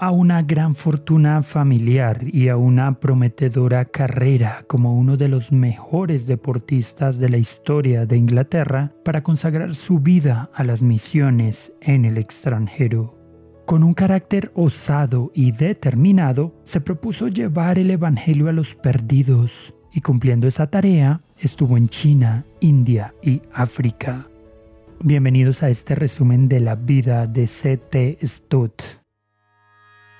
a una gran fortuna familiar y a una prometedora carrera como uno de los mejores deportistas de la historia de Inglaterra para consagrar su vida a las misiones en el extranjero. Con un carácter osado y determinado, se propuso llevar el Evangelio a los perdidos y cumpliendo esa tarea, estuvo en China, India y África. Bienvenidos a este resumen de la vida de C.T. Stott.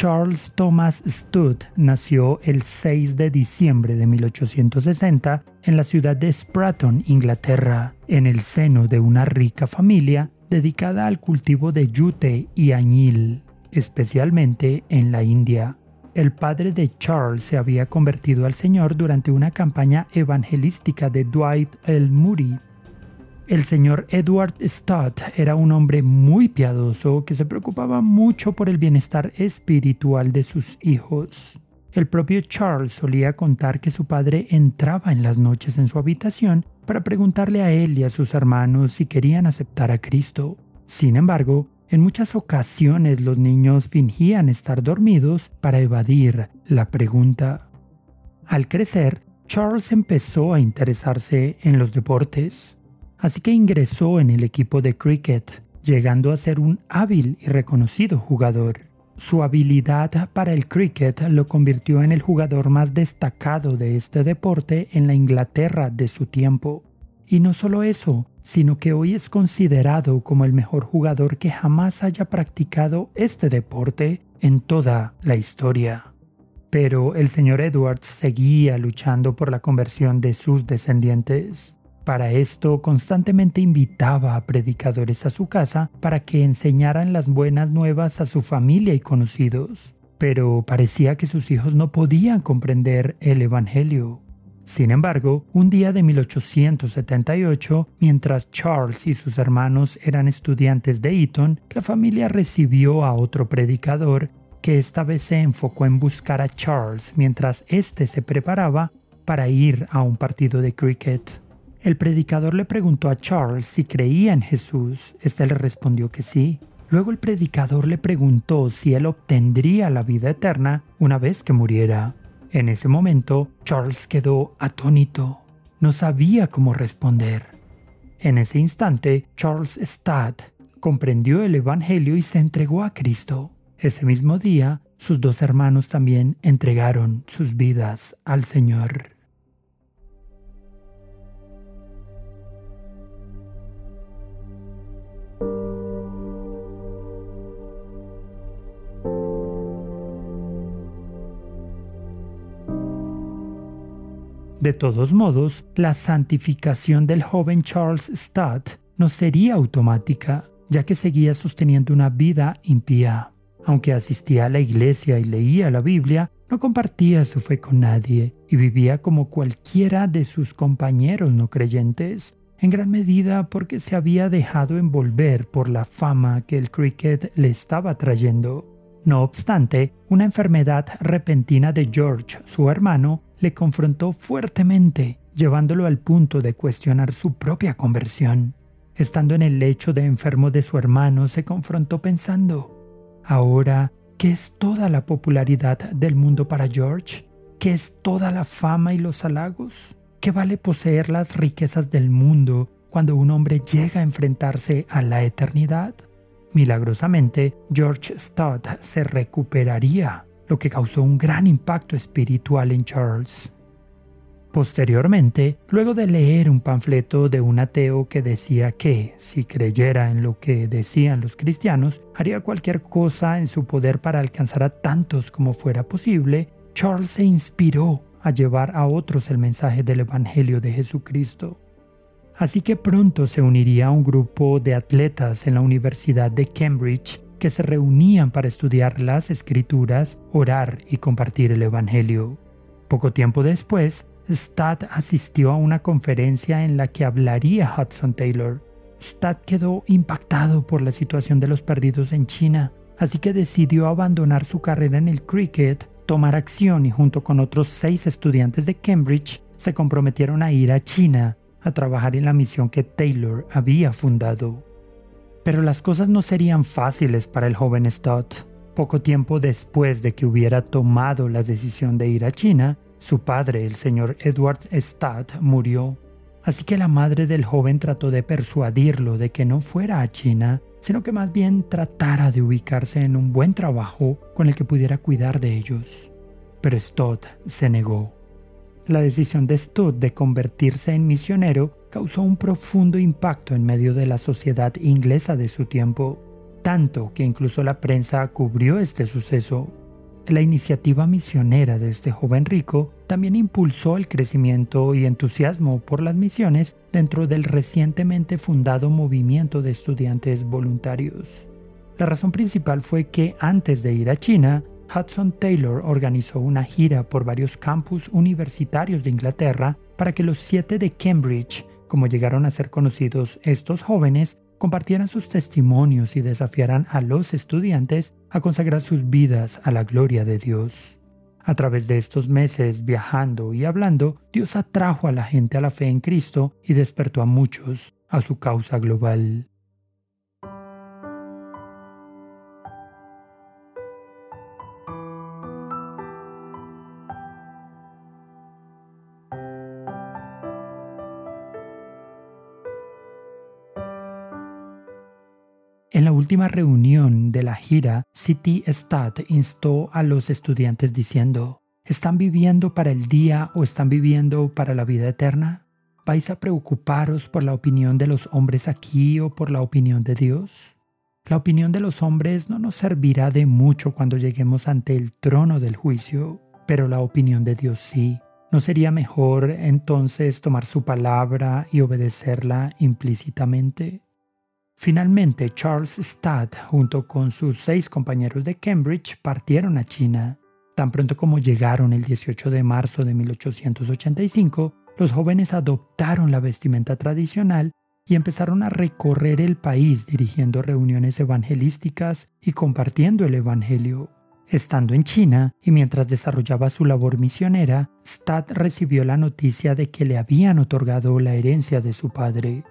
Charles Thomas Stud nació el 6 de diciembre de 1860 en la ciudad de Spratton, Inglaterra, en el seno de una rica familia dedicada al cultivo de yute y añil, especialmente en la India. El padre de Charles se había convertido al Señor durante una campaña evangelística de Dwight L. Moody el señor Edward Stott era un hombre muy piadoso que se preocupaba mucho por el bienestar espiritual de sus hijos. El propio Charles solía contar que su padre entraba en las noches en su habitación para preguntarle a él y a sus hermanos si querían aceptar a Cristo. Sin embargo, en muchas ocasiones los niños fingían estar dormidos para evadir la pregunta. Al crecer, Charles empezó a interesarse en los deportes así que ingresó en el equipo de cricket, llegando a ser un hábil y reconocido jugador. Su habilidad para el cricket lo convirtió en el jugador más destacado de este deporte en la Inglaterra de su tiempo. Y no solo eso, sino que hoy es considerado como el mejor jugador que jamás haya practicado este deporte en toda la historia. Pero el señor Edwards seguía luchando por la conversión de sus descendientes. Para esto constantemente invitaba a predicadores a su casa para que enseñaran las buenas nuevas a su familia y conocidos, pero parecía que sus hijos no podían comprender el Evangelio. Sin embargo, un día de 1878, mientras Charles y sus hermanos eran estudiantes de Eton, la familia recibió a otro predicador que esta vez se enfocó en buscar a Charles mientras éste se preparaba para ir a un partido de cricket. El predicador le preguntó a Charles si creía en Jesús. Este le respondió que sí. Luego el predicador le preguntó si él obtendría la vida eterna una vez que muriera. En ese momento, Charles quedó atónito. No sabía cómo responder. En ese instante, Charles Stadd comprendió el Evangelio y se entregó a Cristo. Ese mismo día, sus dos hermanos también entregaron sus vidas al Señor. De todos modos, la santificación del joven Charles Studd no sería automática, ya que seguía sosteniendo una vida impía. Aunque asistía a la iglesia y leía la Biblia, no compartía su fe con nadie y vivía como cualquiera de sus compañeros no creyentes, en gran medida porque se había dejado envolver por la fama que el cricket le estaba trayendo. No obstante, una enfermedad repentina de George, su hermano, le confrontó fuertemente, llevándolo al punto de cuestionar su propia conversión. Estando en el lecho de enfermo de su hermano, se confrontó pensando, ahora, ¿qué es toda la popularidad del mundo para George? ¿Qué es toda la fama y los halagos? ¿Qué vale poseer las riquezas del mundo cuando un hombre llega a enfrentarse a la eternidad? Milagrosamente, George Stott se recuperaría lo que causó un gran impacto espiritual en Charles. Posteriormente, luego de leer un panfleto de un ateo que decía que, si creyera en lo que decían los cristianos, haría cualquier cosa en su poder para alcanzar a tantos como fuera posible, Charles se inspiró a llevar a otros el mensaje del Evangelio de Jesucristo. Así que pronto se uniría a un grupo de atletas en la Universidad de Cambridge que se reunían para estudiar las escrituras, orar y compartir el Evangelio. Poco tiempo después, Studd asistió a una conferencia en la que hablaría Hudson Taylor. Studd quedó impactado por la situación de los perdidos en China, así que decidió abandonar su carrera en el cricket, tomar acción y junto con otros seis estudiantes de Cambridge se comprometieron a ir a China a trabajar en la misión que Taylor había fundado. Pero las cosas no serían fáciles para el joven Stott. Poco tiempo después de que hubiera tomado la decisión de ir a China, su padre, el señor Edward Stott, murió. Así que la madre del joven trató de persuadirlo de que no fuera a China, sino que más bien tratara de ubicarse en un buen trabajo con el que pudiera cuidar de ellos. Pero Stott se negó. La decisión de Stott de convertirse en misionero causó un profundo impacto en medio de la sociedad inglesa de su tiempo, tanto que incluso la prensa cubrió este suceso. La iniciativa misionera de este joven rico también impulsó el crecimiento y entusiasmo por las misiones dentro del recientemente fundado movimiento de estudiantes voluntarios. La razón principal fue que antes de ir a China, Hudson Taylor organizó una gira por varios campus universitarios de Inglaterra para que los siete de Cambridge, como llegaron a ser conocidos estos jóvenes, compartieran sus testimonios y desafiaran a los estudiantes a consagrar sus vidas a la gloria de Dios. A través de estos meses viajando y hablando, Dios atrajo a la gente a la fe en Cristo y despertó a muchos a su causa global. Última reunión de la gira, City Stat instó a los estudiantes diciendo, ¿están viviendo para el día o están viviendo para la vida eterna? ¿Vais a preocuparos por la opinión de los hombres aquí o por la opinión de Dios? La opinión de los hombres no nos servirá de mucho cuando lleguemos ante el trono del juicio, pero la opinión de Dios sí. ¿No sería mejor entonces tomar su palabra y obedecerla implícitamente? Finalmente, Charles Studd, junto con sus seis compañeros de Cambridge, partieron a China. Tan pronto como llegaron el 18 de marzo de 1885, los jóvenes adoptaron la vestimenta tradicional y empezaron a recorrer el país dirigiendo reuniones evangelísticas y compartiendo el Evangelio. Estando en China y mientras desarrollaba su labor misionera, Studd recibió la noticia de que le habían otorgado la herencia de su padre.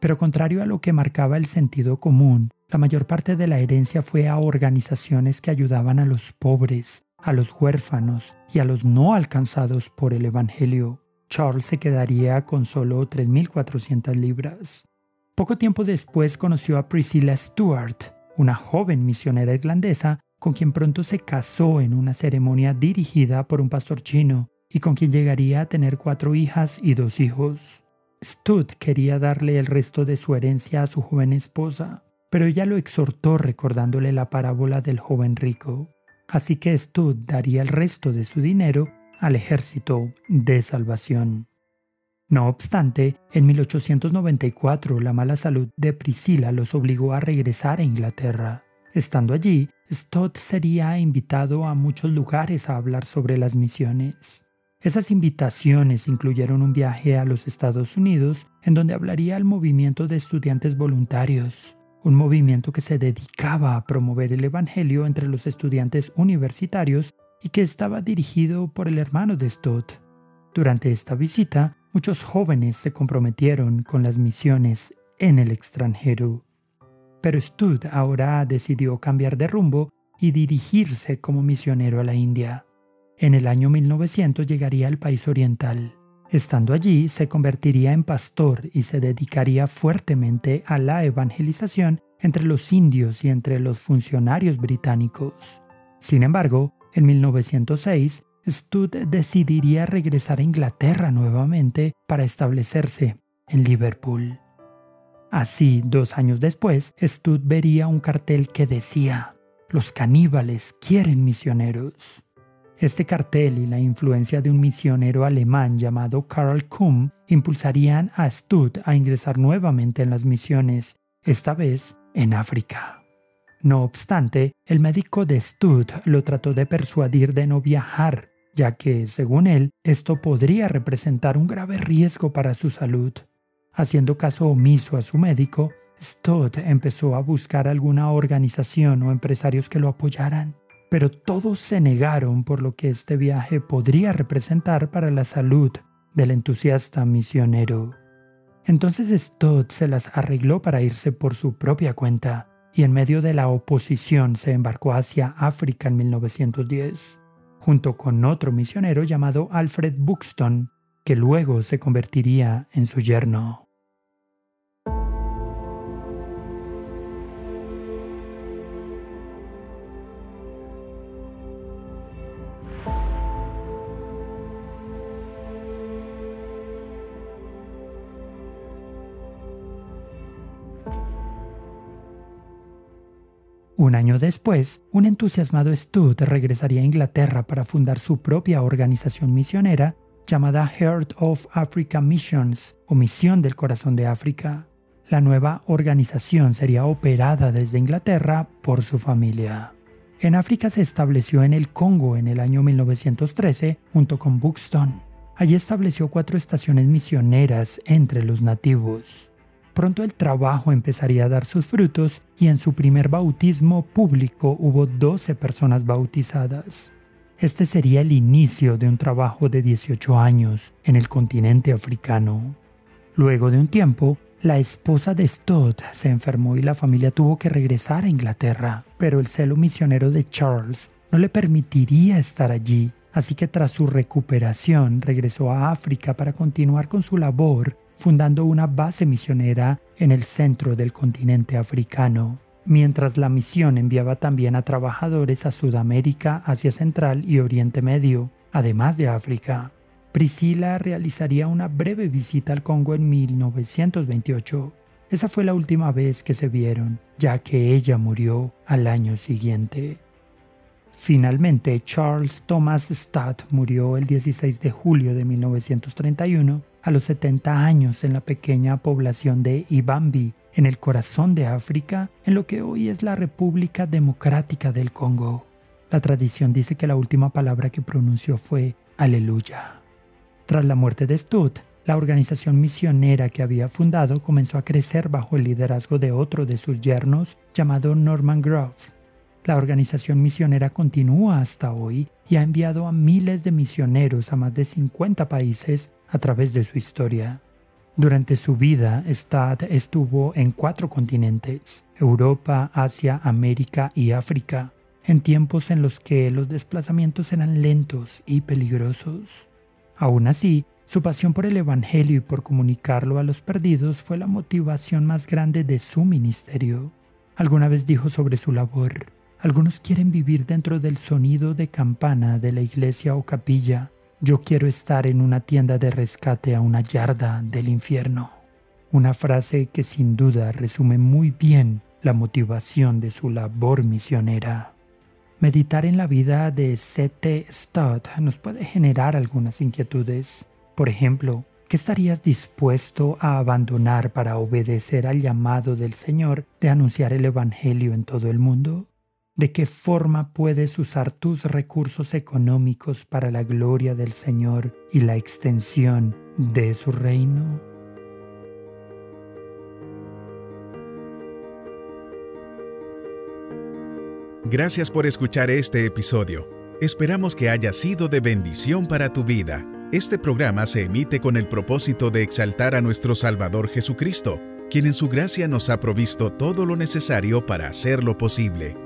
Pero contrario a lo que marcaba el sentido común, la mayor parte de la herencia fue a organizaciones que ayudaban a los pobres, a los huérfanos y a los no alcanzados por el Evangelio. Charles se quedaría con solo 3.400 libras. Poco tiempo después conoció a Priscilla Stewart, una joven misionera irlandesa con quien pronto se casó en una ceremonia dirigida por un pastor chino y con quien llegaría a tener cuatro hijas y dos hijos. Stud quería darle el resto de su herencia a su joven esposa, pero ella lo exhortó recordándole la parábola del joven rico. Así que Stud daría el resto de su dinero al ejército de salvación. No obstante, en 1894 la mala salud de Priscila los obligó a regresar a Inglaterra. Estando allí, Stott sería invitado a muchos lugares a hablar sobre las misiones. Esas invitaciones incluyeron un viaje a los Estados Unidos en donde hablaría al movimiento de estudiantes voluntarios, un movimiento que se dedicaba a promover el Evangelio entre los estudiantes universitarios y que estaba dirigido por el hermano de Stott. Durante esta visita, muchos jóvenes se comprometieron con las misiones en el extranjero. Pero Stott ahora decidió cambiar de rumbo y dirigirse como misionero a la India. En el año 1900 llegaría al país oriental. Estando allí, se convertiría en pastor y se dedicaría fuertemente a la evangelización entre los indios y entre los funcionarios británicos. Sin embargo, en 1906, Stud decidiría regresar a Inglaterra nuevamente para establecerse en Liverpool. Así, dos años después, Stud vería un cartel que decía, los caníbales quieren misioneros. Este cartel y la influencia de un misionero alemán llamado Karl Kuhm impulsarían a Stud a ingresar nuevamente en las misiones, esta vez en África. No obstante, el médico de Stud lo trató de persuadir de no viajar, ya que, según él, esto podría representar un grave riesgo para su salud. Haciendo caso omiso a su médico, Stud empezó a buscar alguna organización o empresarios que lo apoyaran, pero todos se negaron por lo que este viaje podría representar para la salud del entusiasta misionero. Entonces Stott se las arregló para irse por su propia cuenta y en medio de la oposición se embarcó hacia África en 1910, junto con otro misionero llamado Alfred Buxton, que luego se convertiría en su yerno. Un año después, un entusiasmado Stud regresaría a Inglaterra para fundar su propia organización misionera llamada Heart of Africa Missions o Misión del Corazón de África. La nueva organización sería operada desde Inglaterra por su familia. En África se estableció en el Congo en el año 1913 junto con Buxton. Allí estableció cuatro estaciones misioneras entre los nativos. Pronto el trabajo empezaría a dar sus frutos y en su primer bautismo público hubo 12 personas bautizadas. Este sería el inicio de un trabajo de 18 años en el continente africano. Luego de un tiempo, la esposa de Stott se enfermó y la familia tuvo que regresar a Inglaterra, pero el celo misionero de Charles no le permitiría estar allí, así que tras su recuperación regresó a África para continuar con su labor fundando una base misionera en el centro del continente africano, mientras la misión enviaba también a trabajadores a Sudamérica, Asia Central y Oriente Medio, además de África. Priscila realizaría una breve visita al Congo en 1928. Esa fue la última vez que se vieron, ya que ella murió al año siguiente. Finalmente, Charles Thomas Stadt murió el 16 de julio de 1931 a los 70 años en la pequeña población de Ibambi, en el corazón de África, en lo que hoy es la República Democrática del Congo. La tradición dice que la última palabra que pronunció fue Aleluya. Tras la muerte de Stud, la organización misionera que había fundado comenzó a crecer bajo el liderazgo de otro de sus yernos llamado Norman Grove. La organización misionera continúa hasta hoy y ha enviado a miles de misioneros a más de 50 países a través de su historia. Durante su vida, Stad estuvo en cuatro continentes, Europa, Asia, América y África, en tiempos en los que los desplazamientos eran lentos y peligrosos. Aún así, su pasión por el Evangelio y por comunicarlo a los perdidos fue la motivación más grande de su ministerio. Alguna vez dijo sobre su labor, algunos quieren vivir dentro del sonido de campana de la iglesia o capilla, yo quiero estar en una tienda de rescate a una yarda del infierno. Una frase que sin duda resume muy bien la motivación de su labor misionera. Meditar en la vida de C.T. Stott nos puede generar algunas inquietudes. Por ejemplo, ¿qué estarías dispuesto a abandonar para obedecer al llamado del Señor de anunciar el Evangelio en todo el mundo? De qué forma puedes usar tus recursos económicos para la gloria del Señor y la extensión de su reino. Gracias por escuchar este episodio. Esperamos que haya sido de bendición para tu vida. Este programa se emite con el propósito de exaltar a nuestro Salvador Jesucristo, quien en su gracia nos ha provisto todo lo necesario para hacerlo posible.